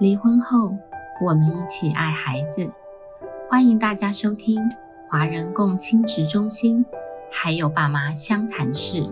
离婚后，我们一起爱孩子。欢迎大家收听华人共亲职中心，还有爸妈相谈室。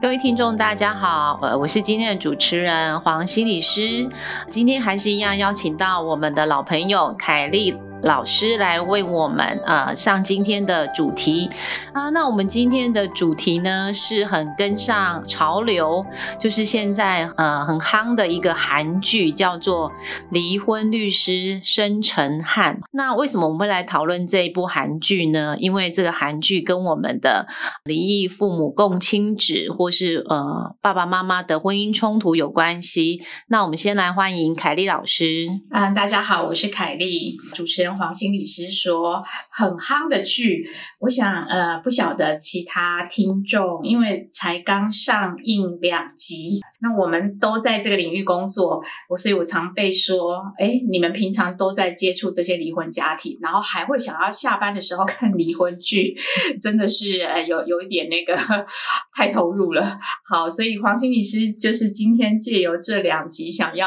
各位听众，大家好，呃，我是今天的主持人黄心理师。今天还是一样邀请到我们的老朋友凯丽。老师来为我们呃上今天的主题啊，那我们今天的主题呢是很跟上潮流，就是现在呃很夯的一个韩剧，叫做《离婚律师申成汉》。那为什么我们会来讨论这一部韩剧呢？因为这个韩剧跟我们的离异父母共亲子，或是呃爸爸妈妈的婚姻冲突有关系。那我们先来欢迎凯丽老师。嗯，大家好，我是凯丽，主持人。黄心理师说很夯的剧，我想呃不晓得其他听众，因为才刚上映两集，那我们都在这个领域工作，我所以我常被说，哎，你们平常都在接触这些离婚家庭，然后还会想要下班的时候看离婚剧，真的是呃有有一点那个太投入了。好，所以黄心理师就是今天借由这两集，想要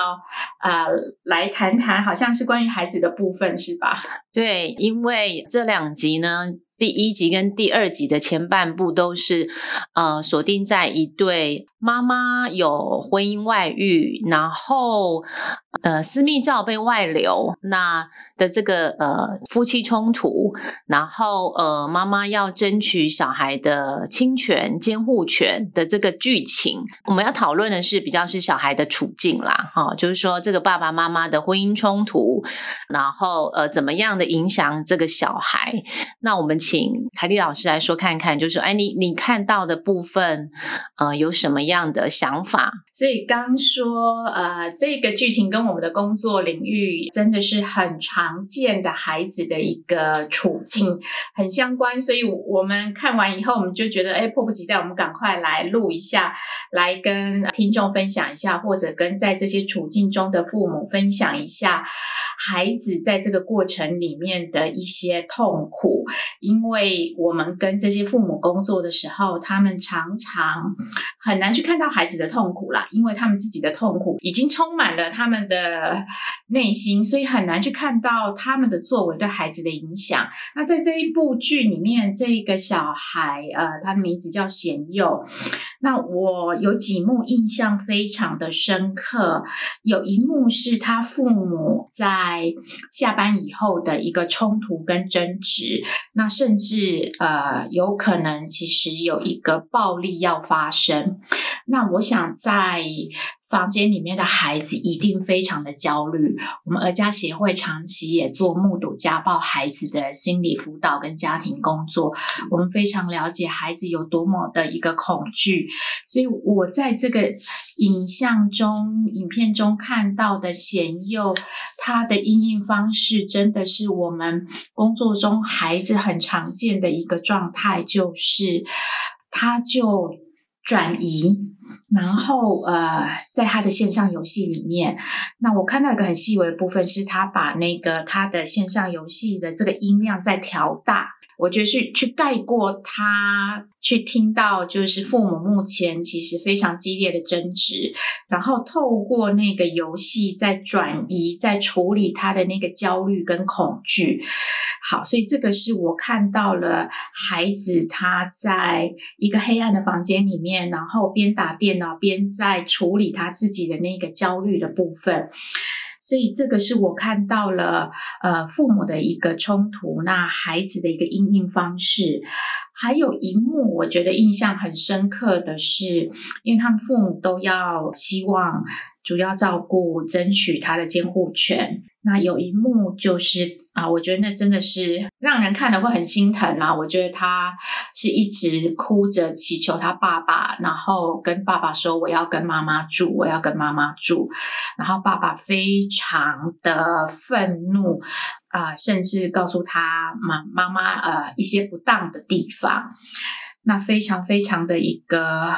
啊来谈谈，好像是关于孩子的部分，是吧？对，因为这两集呢，第一集跟第二集的前半部都是呃锁定在一对。妈妈有婚姻外遇，然后呃私密照被外流，那的这个呃夫妻冲突，然后呃妈妈要争取小孩的侵权监护权的这个剧情，我们要讨论的是比较是小孩的处境啦，哈，就是说这个爸爸妈妈的婚姻冲突，然后呃怎么样的影响这个小孩？那我们请凯丽老师来说看看，就是说，哎，你你看到的部分，呃有什么样？样的想法，所以刚说，呃，这个剧情跟我们的工作领域真的是很常见的孩子的一个处境很相关，所以我们看完以后，我们就觉得，哎，迫不及待，我们赶快来录一下，来跟听众分享一下，或者跟在这些处境中的父母分享一下孩子在这个过程里面的一些痛苦，因为我们跟这些父母工作的时候，他们常常很难去。看到孩子的痛苦啦，因为他们自己的痛苦已经充满了他们的内心，所以很难去看到他们的作为对孩子的影响。那在这一部剧里面，这个小孩，呃，他的名字叫贤佑。那我有几幕印象非常的深刻，有一幕是他父母在下班以后的一个冲突跟争执，那甚至呃，有可能其实有一个暴力要发生。那我想在。房间里面的孩子一定非常的焦虑。我们儿家协会长期也做目睹家暴孩子的心理辅导跟家庭工作，我们非常了解孩子有多么的一个恐惧。所以我在这个影像中、影片中看到的贤佑，他的应应方式真的是我们工作中孩子很常见的一个状态，就是他就转移。然后，呃，在他的线上游戏里面，那我看到一个很细微的部分，是他把那个他的线上游戏的这个音量在调大。我觉得是去盖过他，去听到就是父母目前其实非常激烈的争执，然后透过那个游戏在转移，在处理他的那个焦虑跟恐惧。好，所以这个是我看到了孩子他在一个黑暗的房间里面，然后边打电脑边在处理他自己的那个焦虑的部分。所以这个是我看到了，呃，父母的一个冲突，那孩子的一个应应方式，还有一幕我觉得印象很深刻的是，因为他们父母都要希望主要照顾、争取他的监护权。那有一幕就是啊，我觉得那真的是让人看了会很心疼啊。我觉得他是一直哭着祈求他爸爸，然后跟爸爸说：“我要跟妈妈住，我要跟妈妈住。”然后爸爸非常的愤怒啊，甚至告诉他妈妈妈呃一些不当的地方。那非常非常的一个。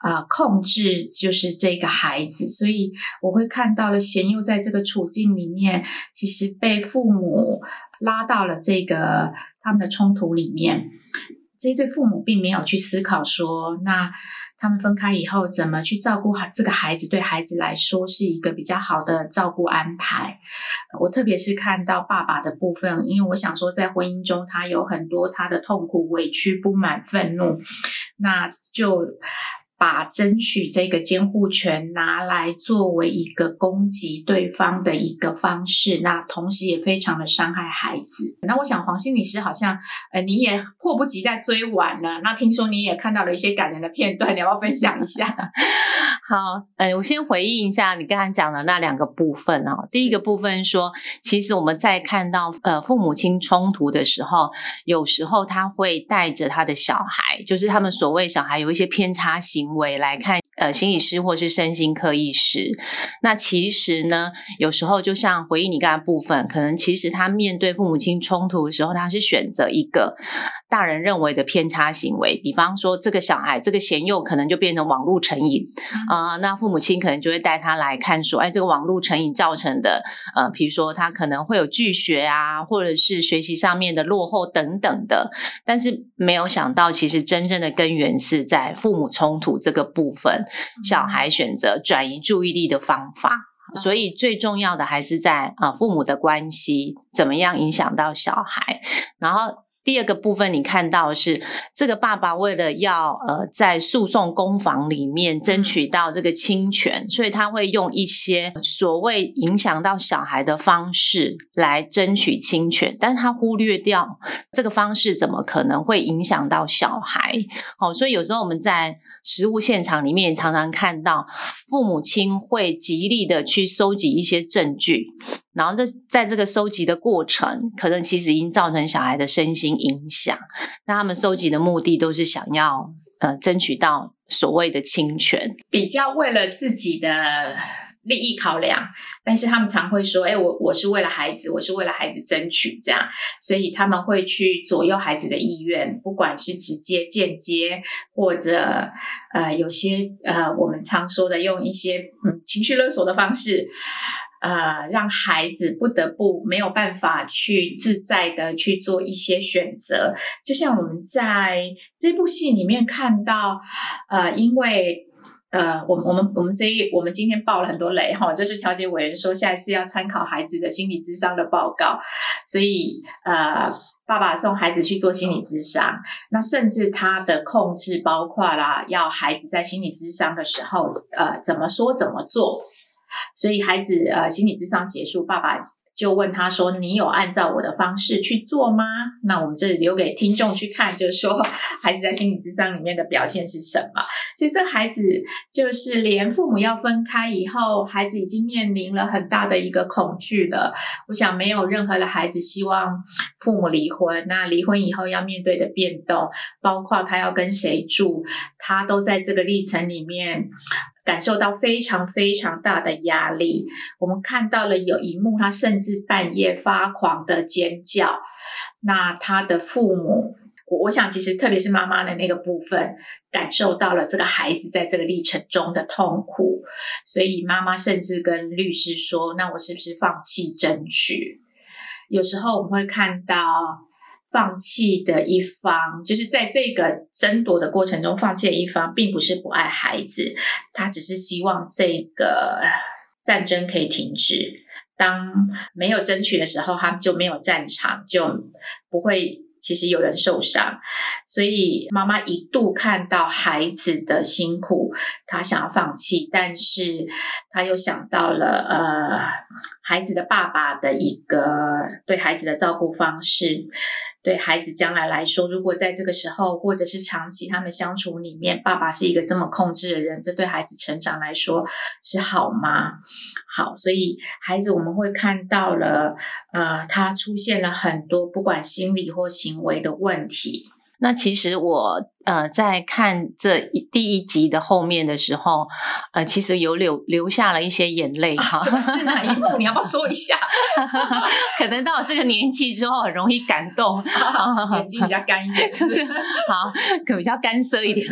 啊，控制就是这个孩子，所以我会看到了贤佑在这个处境里面，其实被父母拉到了这个他们的冲突里面。这对父母并没有去思考说，那他们分开以后怎么去照顾好这个孩子，对孩子来说是一个比较好的照顾安排。我特别是看到爸爸的部分，因为我想说，在婚姻中他有很多他的痛苦、委屈、不满、愤怒，那就。把争取这个监护权拿来作为一个攻击对方的一个方式，那同时也非常的伤害孩子。那我想黄心理师好像，呃，你也迫不及待追完了。那听说你也看到了一些感人的片段，你要不要分享一下？好，呃，我先回应一下你刚才讲的那两个部分哦。第一个部分说，其实我们在看到呃父母亲冲突的时候，有时候他会带着他的小孩，就是他们所谓小孩有一些偏差行。为来看，呃，心理师或是身心科医师，那其实呢，有时候就像回应你刚才部分，可能其实他面对父母亲冲突的时候，他是选择一个。大人认为的偏差行为，比方说这个小孩这个贤幼可能就变成网络成瘾啊，那父母亲可能就会带他来看说，哎，这个网络成瘾造成的，呃，比如说他可能会有拒学啊，或者是学习上面的落后等等的，但是没有想到，其实真正的根源是在父母冲突这个部分，小孩选择转移注意力的方法，所以最重要的还是在啊父母的关系怎么样影响到小孩，然后。第二个部分，你看到是这个爸爸为了要呃在诉讼攻防里面争取到这个侵权，所以他会用一些所谓影响到小孩的方式来争取侵权，但是他忽略掉这个方式怎么可能会影响到小孩？哦，所以有时候我们在实物现场里面常常看到父母亲会极力的去收集一些证据。然后，这在这个收集的过程，可能其实已经造成小孩的身心影响。那他们收集的目的都是想要呃争取到所谓的侵权，比较为了自己的利益考量。但是他们常会说：“哎，我我是为了孩子，我是为了孩子争取这样。”所以他们会去左右孩子的意愿，不管是直接、间接，或者呃有些呃我们常说的用一些嗯情绪勒索的方式。呃，让孩子不得不没有办法去自在的去做一些选择，就像我们在这部戏里面看到，呃，因为呃，我我们我们这一我们今天爆了很多雷哈，就是调解委员说下一次要参考孩子的心理智商的报告，所以呃，爸爸送孩子去做心理智商，那甚至他的控制包括啦，要孩子在心理智商的时候，呃，怎么说怎么做。所以孩子呃心理智商结束，爸爸就问他说：“你有按照我的方式去做吗？”那我们这里留给听众去看，就是说孩子在心理智商里面的表现是什么。所以这孩子就是连父母要分开以后，孩子已经面临了很大的一个恐惧了。我想没有任何的孩子希望父母离婚。那离婚以后要面对的变动，包括他要跟谁住，他都在这个历程里面。感受到非常非常大的压力，我们看到了有一幕，他甚至半夜发狂的尖叫。那他的父母，我想其实特别是妈妈的那个部分，感受到了这个孩子在这个历程中的痛苦，所以妈妈甚至跟律师说：“那我是不是放弃争取？”有时候我们会看到。放弃的一方，就是在这个争夺的过程中放弃的一方，并不是不爱孩子，他只是希望这个战争可以停止。当没有争取的时候，他们就没有战场，就不会。其实有人受伤，所以妈妈一度看到孩子的辛苦，她想要放弃，但是他又想到了呃孩子的爸爸的一个对孩子的照顾方式，对孩子将来来说，如果在这个时候或者是长期他们相处里面，爸爸是一个这么控制的人，这对孩子成长来说是好吗？好，所以孩子我们会看到了，呃，他出现了很多不管心理或行为的问题。那其实我呃，在看这一第一集的后面的时候，呃，其实有流流下了一些眼泪哈。是哪一幕？你要不要说一下？可能到这个年纪之后，很容易感动，眼睛比较干一点，是好，可比较干涩一点。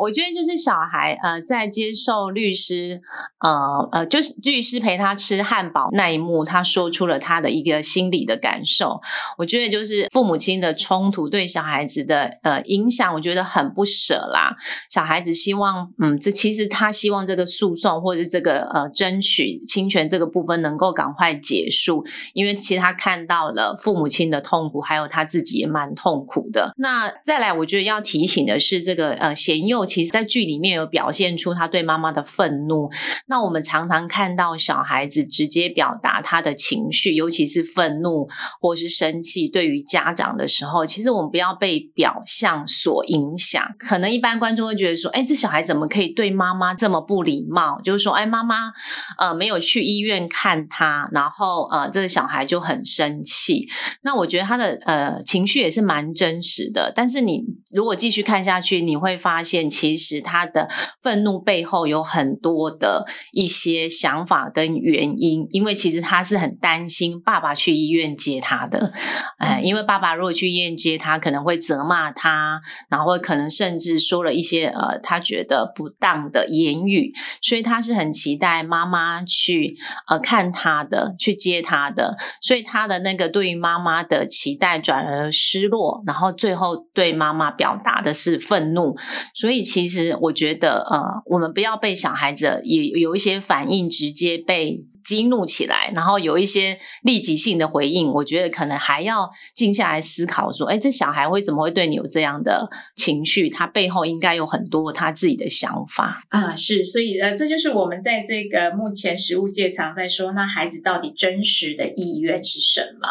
我觉得就是小孩呃，在接受律师呃呃，就是律师陪他吃汉堡那一幕，他说出了他的一个心理的感受。我觉得就是父母亲的冲突对小孩子的呃影响，我。觉得很不舍啦，小孩子希望，嗯，这其实他希望这个诉讼或者这个呃争取侵权这个部分能够赶快结束，因为其实他看到了父母亲的痛苦，还有他自己也蛮痛苦的。那再来，我觉得要提醒的是，这个呃贤佑其实在剧里面有表现出他对妈妈的愤怒。那我们常常看到小孩子直接表达他的情绪，尤其是愤怒或是生气，对于家长的时候，其实我们不要被表象所。影响可能一般观众会觉得说，哎，这小孩怎么可以对妈妈这么不礼貌？就是说，哎，妈妈呃没有去医院看他，然后呃这个小孩就很生气。那我觉得他的呃情绪也是蛮真实的。但是你如果继续看下去，你会发现其实他的愤怒背后有很多的一些想法跟原因。因为其实他是很担心爸爸去医院接他的，哎，因为爸爸如果去医院接他，可能会责骂他，然后。或可能甚至说了一些呃，他觉得不当的言语，所以他是很期待妈妈去呃看他的，去接他的，所以他的那个对于妈妈的期待转而失落，然后最后对妈妈表达的是愤怒。所以其实我觉得呃，我们不要被小孩子也有一些反应直接被。激怒起来，然后有一些立即性的回应，我觉得可能还要静下来思考，说，哎，这小孩会怎么会对你有这样的情绪？他背后应该有很多他自己的想法啊。是，所以呃，这就是我们在这个目前食物界常在说，那孩子到底真实的意愿是什么？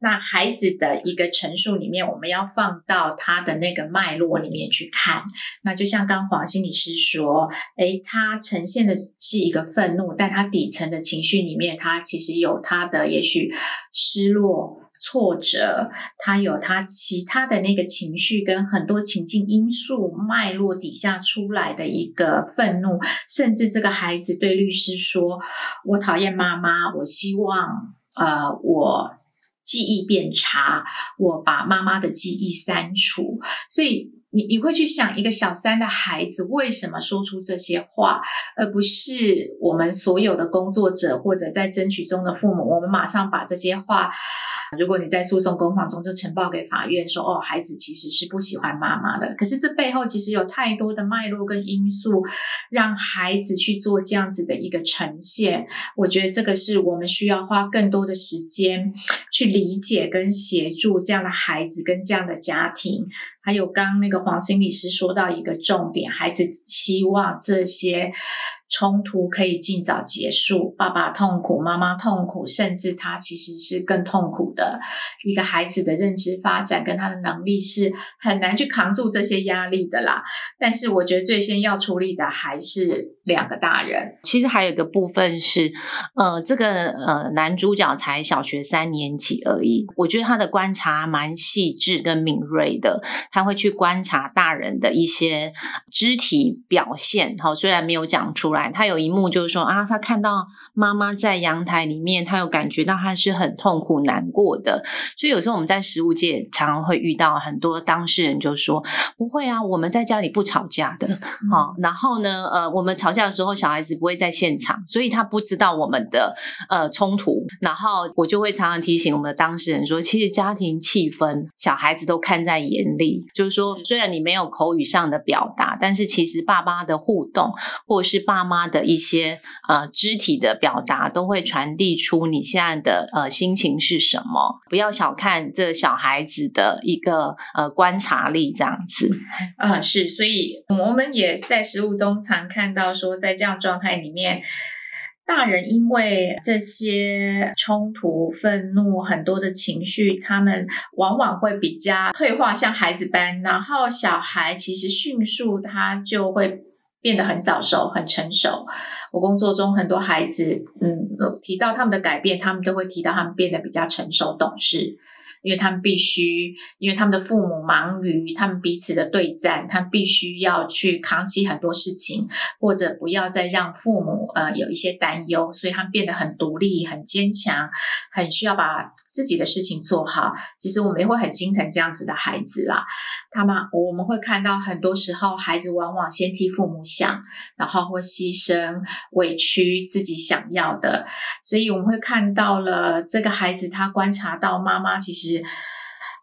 那孩子的一个陈述里面，我们要放到他的那个脉络里面去看。那就像刚黄心理师说，诶，他呈现的是一个愤怒，但他底层的情绪里面，他其实有他的也许失落、挫折，他有他其他的那个情绪跟很多情境因素脉络底下出来的一个愤怒，甚至这个孩子对律师说：“我讨厌妈妈，我希望呃我。”记忆变差，我把妈妈的记忆删除，所以。你你会去想一个小三的孩子为什么说出这些话，而不是我们所有的工作者或者在争取中的父母，我们马上把这些话，如果你在诉讼公房中就呈报给法院说，哦，孩子其实是不喜欢妈妈的，可是这背后其实有太多的脉络跟因素，让孩子去做这样子的一个呈现。我觉得这个是我们需要花更多的时间去理解跟协助这样的孩子跟这样的家庭。还有刚那个黄心理师说到一个重点，孩子期望这些。冲突可以尽早结束，爸爸痛苦，妈妈痛苦，甚至他其实是更痛苦的。一个孩子的认知发展跟他的能力是很难去扛住这些压力的啦。但是我觉得最先要处理的还是两个大人。其实还有一个部分是，呃，这个呃男主角才小学三年级而已，我觉得他的观察蛮细致跟敏锐的，他会去观察大人的一些肢体表现。好，虽然没有讲出来。他有一幕就是说啊，他看到妈妈在阳台里面，他有感觉到他是很痛苦难过的。所以有时候我们在食物界常常会遇到很多当事人就说不会啊，我们在家里不吵架的。好，然后呢，呃，我们吵架的时候小孩子不会在现场，所以他不知道我们的呃冲突。然后我就会常常提醒我们的当事人说，其实家庭气氛小孩子都看在眼里。就是说，虽然你没有口语上的表达，但是其实爸妈的互动或者是爸妈。妈的一些呃肢体的表达都会传递出你现在的呃心情是什么。不要小看这小孩子的一个呃观察力，这样子啊是。所以我们也在实物中常看到说，在这样状态里面，大人因为这些冲突、愤怒很多的情绪，他们往往会比较退化，像孩子般。然后小孩其实迅速他就会。变得很早熟、很成熟。我工作中很多孩子，嗯，提到他们的改变，他们都会提到他们变得比较成熟、懂事。因为他们必须，因为他们的父母忙于他们彼此的对战，他们必须要去扛起很多事情，或者不要再让父母呃有一些担忧，所以他们变得很独立、很坚强，很需要把自己的事情做好。其实我们也会很心疼这样子的孩子啦。他们我们会看到很多时候，孩子往往先替父母想，然后会牺牲、委屈自己想要的，所以我们会看到了这个孩子，他观察到妈妈其实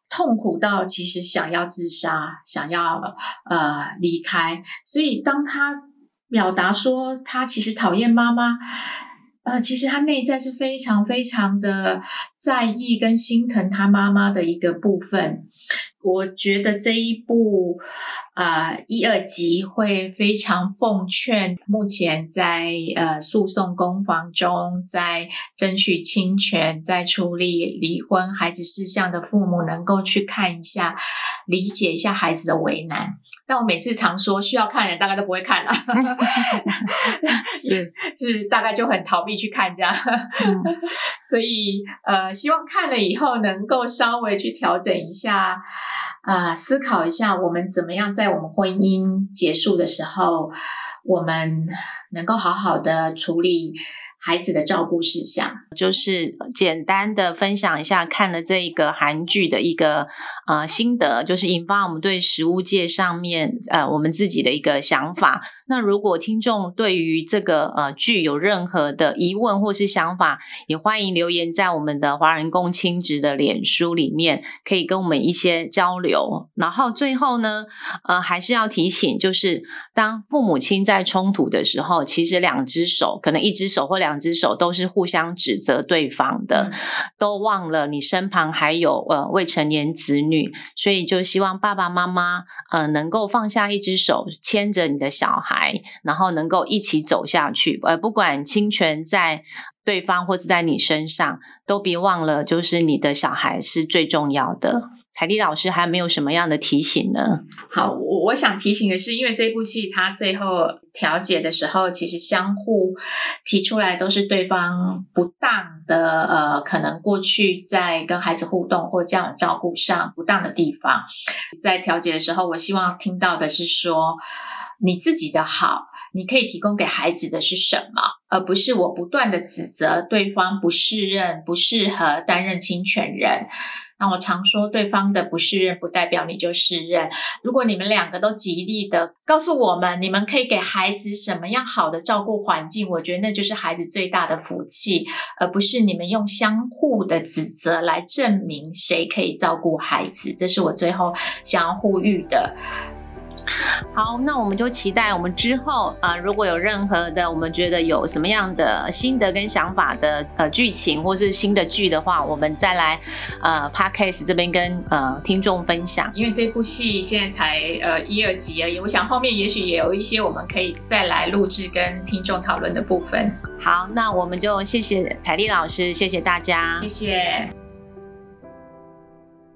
痛苦到其实想要自杀，想要呃离开，所以当他表达说他其实讨厌妈妈。呃，其实他内在是非常非常的在意跟心疼他妈妈的一个部分。我觉得这一部呃一二集会非常奉劝目前在呃诉讼攻防中，在争取侵权、在处理离婚孩子事项的父母，能够去看一下，理解一下孩子的为难。但我每次常说，需要看的人大概都不会看了，是 是，大概就很逃避去看这样。所以呃，希望看了以后能够稍微去调整一下，啊，思考一下我们怎么样在我们婚姻结束的时候，我们能够好好的处理。孩子的照顾事项，就是简单的分享一下看了这一个韩剧的一个呃心得，就是引发我们对食物界上面呃我们自己的一个想法。那如果听众对于这个呃剧有任何的疑问或是想法，也欢迎留言在我们的华人共亲职的脸书里面，可以跟我们一些交流。然后最后呢，呃还是要提醒，就是当父母亲在冲突的时候，其实两只手可能一只手或两。两只手都是互相指责对方的，都忘了你身旁还有呃未成年子女，所以就希望爸爸妈妈呃能够放下一只手，牵着你的小孩，然后能够一起走下去。呃，不管侵权在对方或者在你身上，都别忘了，就是你的小孩是最重要的。凯蒂老师还没有什么样的提醒呢？好，我我想提醒的是，因为这部戏它最后调解的时候，其实相互提出来都是对方不当的，呃，可能过去在跟孩子互动或这样照顾上不当的地方，在调解的时候，我希望听到的是说，你自己的好，你可以提供给孩子的是什么，而不是我不断的指责对方不适任、不适合担任侵权人。那我常说，对方的不适任不代表你就适任。如果你们两个都极力的告诉我们，你们可以给孩子什么样好的照顾环境，我觉得那就是孩子最大的福气，而不是你们用相互的指责来证明谁可以照顾孩子。这是我最后想要呼吁的。好，那我们就期待我们之后啊，如果有任何的我们觉得有什么样的心得跟想法的呃剧情或是新的剧的话，我们再来呃 podcast 这边跟呃听众分享。因为这部戏现在才呃一二集而已，我想后面也许也有一些我们可以再来录制跟听众讨论的部分。好，那我们就谢谢凯丽老师，谢谢大家，谢谢。